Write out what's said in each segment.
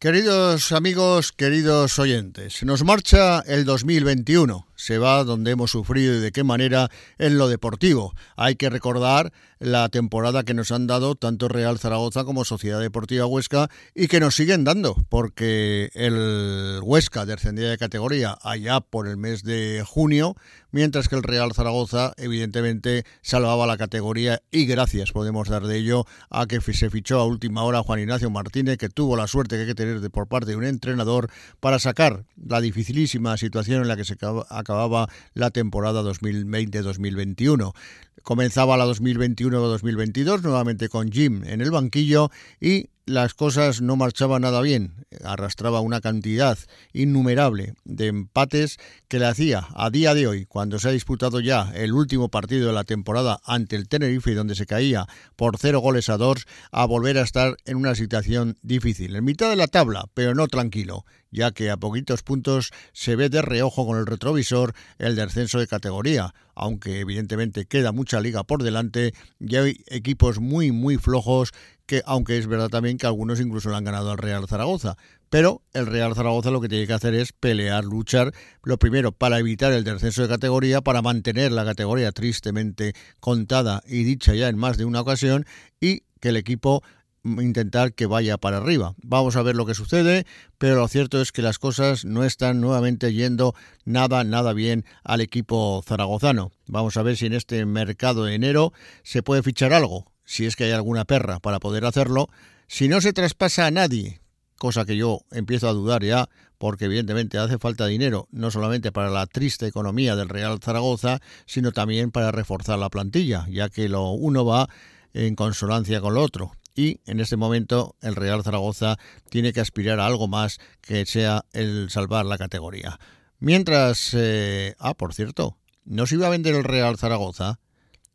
Queridos amigos, queridos oyentes, nos marcha el 2021 se va donde hemos sufrido y de qué manera en lo deportivo. Hay que recordar la temporada que nos han dado tanto Real Zaragoza como Sociedad Deportiva Huesca y que nos siguen dando, porque el Huesca descendía de categoría allá por el mes de junio, mientras que el Real Zaragoza evidentemente salvaba la categoría y gracias podemos dar de ello a que se fichó a última hora Juan Ignacio Martínez, que tuvo la suerte que hay que tener por parte de un entrenador para sacar la dificilísima situación en la que se acababa la temporada 2020-2021. Comenzaba la 2021-2022 nuevamente con Jim en el banquillo y las cosas no marchaban nada bien. Arrastraba una cantidad innumerable de empates que le hacía a día de hoy, cuando se ha disputado ya el último partido de la temporada ante el Tenerife, donde se caía por cero goles a dos, a volver a estar en una situación difícil. En mitad de la tabla, pero no tranquilo ya que a poquitos puntos se ve de reojo con el retrovisor el descenso de categoría, aunque evidentemente queda mucha liga por delante y hay equipos muy muy flojos que aunque es verdad también que algunos incluso le han ganado al Real Zaragoza, pero el Real Zaragoza lo que tiene que hacer es pelear, luchar, lo primero para evitar el descenso de categoría, para mantener la categoría tristemente contada y dicha ya en más de una ocasión y que el equipo intentar que vaya para arriba. Vamos a ver lo que sucede, pero lo cierto es que las cosas no están nuevamente yendo nada, nada bien al equipo zaragozano. Vamos a ver si en este mercado de enero se puede fichar algo, si es que hay alguna perra para poder hacerlo. Si no se traspasa a nadie, cosa que yo empiezo a dudar ya, porque evidentemente hace falta dinero, no solamente para la triste economía del Real Zaragoza, sino también para reforzar la plantilla, ya que lo uno va en consonancia con lo otro y en este momento el Real Zaragoza tiene que aspirar a algo más que sea el salvar la categoría. Mientras, eh, ah, por cierto, ¿no se iba a vender el Real Zaragoza?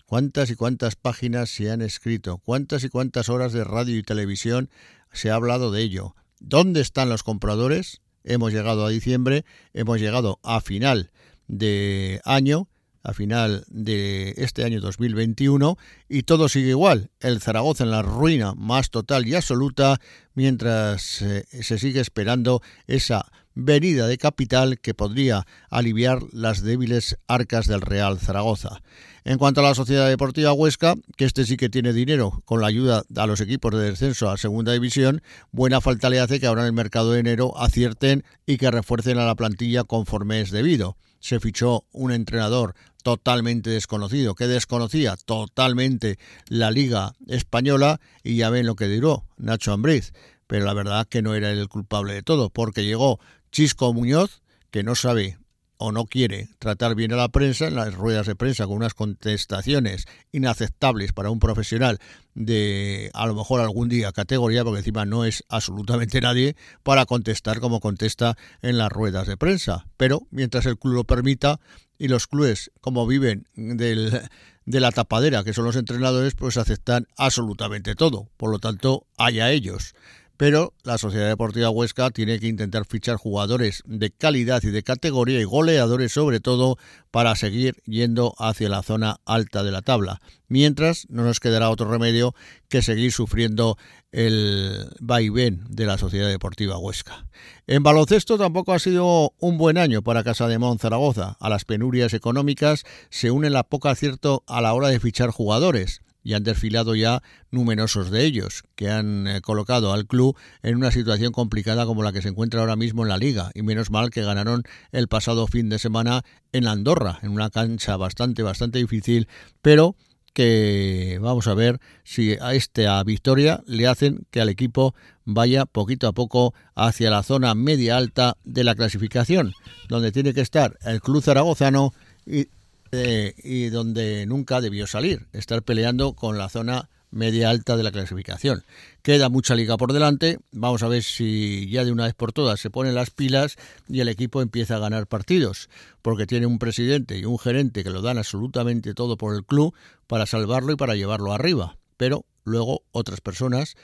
¿Cuántas y cuántas páginas se han escrito? ¿Cuántas y cuántas horas de radio y televisión se ha hablado de ello? ¿Dónde están los compradores? Hemos llegado a diciembre, hemos llegado a final de año a final de este año 2021 y todo sigue igual. El Zaragoza en la ruina más total y absoluta mientras eh, se sigue esperando esa venida de capital que podría aliviar las débiles arcas del Real Zaragoza. En cuanto a la Sociedad Deportiva Huesca, que este sí que tiene dinero con la ayuda a los equipos de descenso a Segunda División, buena falta le hace que ahora en el mercado de enero acierten y que refuercen a la plantilla conforme es debido. Se fichó un entrenador totalmente desconocido, que desconocía totalmente la Liga Española y ya ven lo que duró Nacho Ambriz. Pero la verdad que no era el culpable de todo, porque llegó Chisco Muñoz, que no sabe o no quiere tratar bien a la prensa en las ruedas de prensa con unas contestaciones inaceptables para un profesional de a lo mejor algún día categoría, porque encima no es absolutamente nadie para contestar como contesta en las ruedas de prensa. Pero mientras el club lo permita y los clubes como viven del, de la tapadera, que son los entrenadores, pues aceptan absolutamente todo. Por lo tanto, haya ellos pero la Sociedad Deportiva Huesca tiene que intentar fichar jugadores de calidad y de categoría y goleadores sobre todo para seguir yendo hacia la zona alta de la tabla. Mientras no nos quedará otro remedio que seguir sufriendo el vaivén de la Sociedad Deportiva Huesca. En baloncesto tampoco ha sido un buen año para Casa de Zaragoza. A las penurias económicas se une la poca acierto a la hora de fichar jugadores y han desfilado ya numerosos de ellos, que han eh, colocado al club en una situación complicada como la que se encuentra ahora mismo en la liga, y menos mal que ganaron el pasado fin de semana en Andorra, en una cancha bastante, bastante difícil, pero que vamos a ver si a esta victoria le hacen que al equipo vaya poquito a poco hacia la zona media alta de la clasificación, donde tiene que estar el club zaragozano y y donde nunca debió salir, estar peleando con la zona media alta de la clasificación. Queda mucha liga por delante, vamos a ver si ya de una vez por todas se ponen las pilas y el equipo empieza a ganar partidos, porque tiene un presidente y un gerente que lo dan absolutamente todo por el club para salvarlo y para llevarlo arriba, pero luego otras personas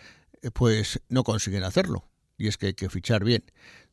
eh, pues no consiguen hacerlo, y es que hay que fichar bien.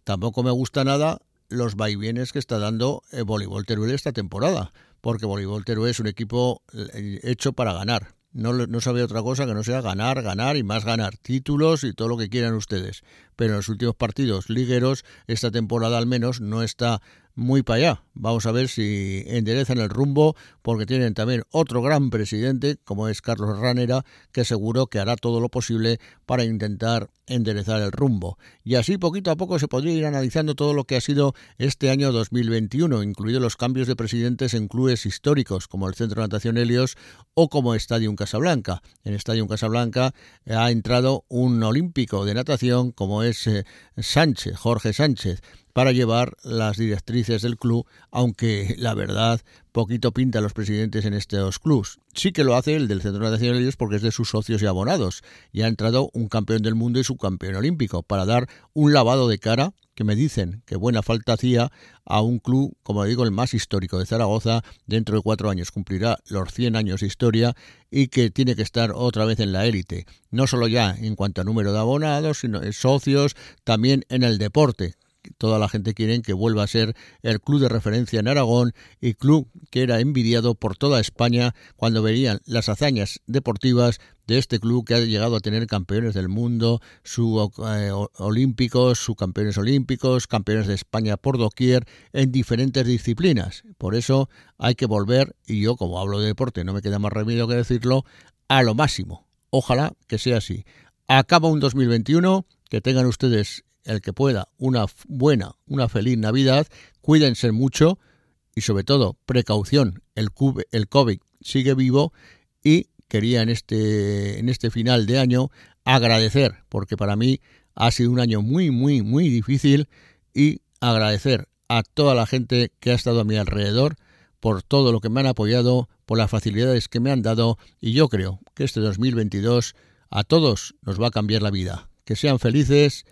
Tampoco me gusta nada los vaivienes que está dando el voleibol Teruel esta temporada porque Voleibol Teruel es un equipo eh, hecho para ganar. no, no sabe otra cosa que no sea ganar, ganar y más ganar, títulos y todo lo que quieran ustedes. Pero en los últimos partidos ligueros, esta temporada al menos no está muy para allá. Vamos a ver si enderezan el rumbo, porque tienen también otro gran presidente, como es Carlos Ranera, que seguro que hará todo lo posible para intentar enderezar el rumbo. Y así poquito a poco se podría ir analizando todo lo que ha sido este año 2021, incluidos los cambios de presidentes en clubes históricos, como el Centro de Natación Helios o como Estadio Casablanca. En Estadio Casablanca ha entrado un olímpico de natación, como es eh, Sánchez, Jorge Sánchez para llevar las directrices del club, aunque la verdad poquito pinta a los presidentes en estos clubs. Sí que lo hace el del Centro Nacional de Ellos porque es de sus socios y abonados, y ha entrado un campeón del mundo y su campeón olímpico, para dar un lavado de cara que me dicen que buena falta hacía a un club, como digo, el más histórico de Zaragoza, dentro de cuatro años cumplirá los 100 años de historia y que tiene que estar otra vez en la élite, no solo ya en cuanto a número de abonados, sino de socios, también en el deporte, toda la gente quiere que vuelva a ser el club de referencia en Aragón y club que era envidiado por toda España cuando veían las hazañas deportivas de este club que ha llegado a tener campeones del mundo, su eh, olímpicos, sus campeones olímpicos, campeones de España por doquier en diferentes disciplinas. Por eso hay que volver, y yo como hablo de deporte no me queda más remedio que decirlo, a lo máximo. Ojalá que sea así. Acaba un 2021, que tengan ustedes el que pueda, una buena, una feliz Navidad, cuídense mucho y sobre todo precaución, el, el COVID sigue vivo y quería en este, en este final de año agradecer, porque para mí ha sido un año muy, muy, muy difícil y agradecer a toda la gente que ha estado a mi alrededor por todo lo que me han apoyado, por las facilidades que me han dado y yo creo que este 2022 a todos nos va a cambiar la vida. Que sean felices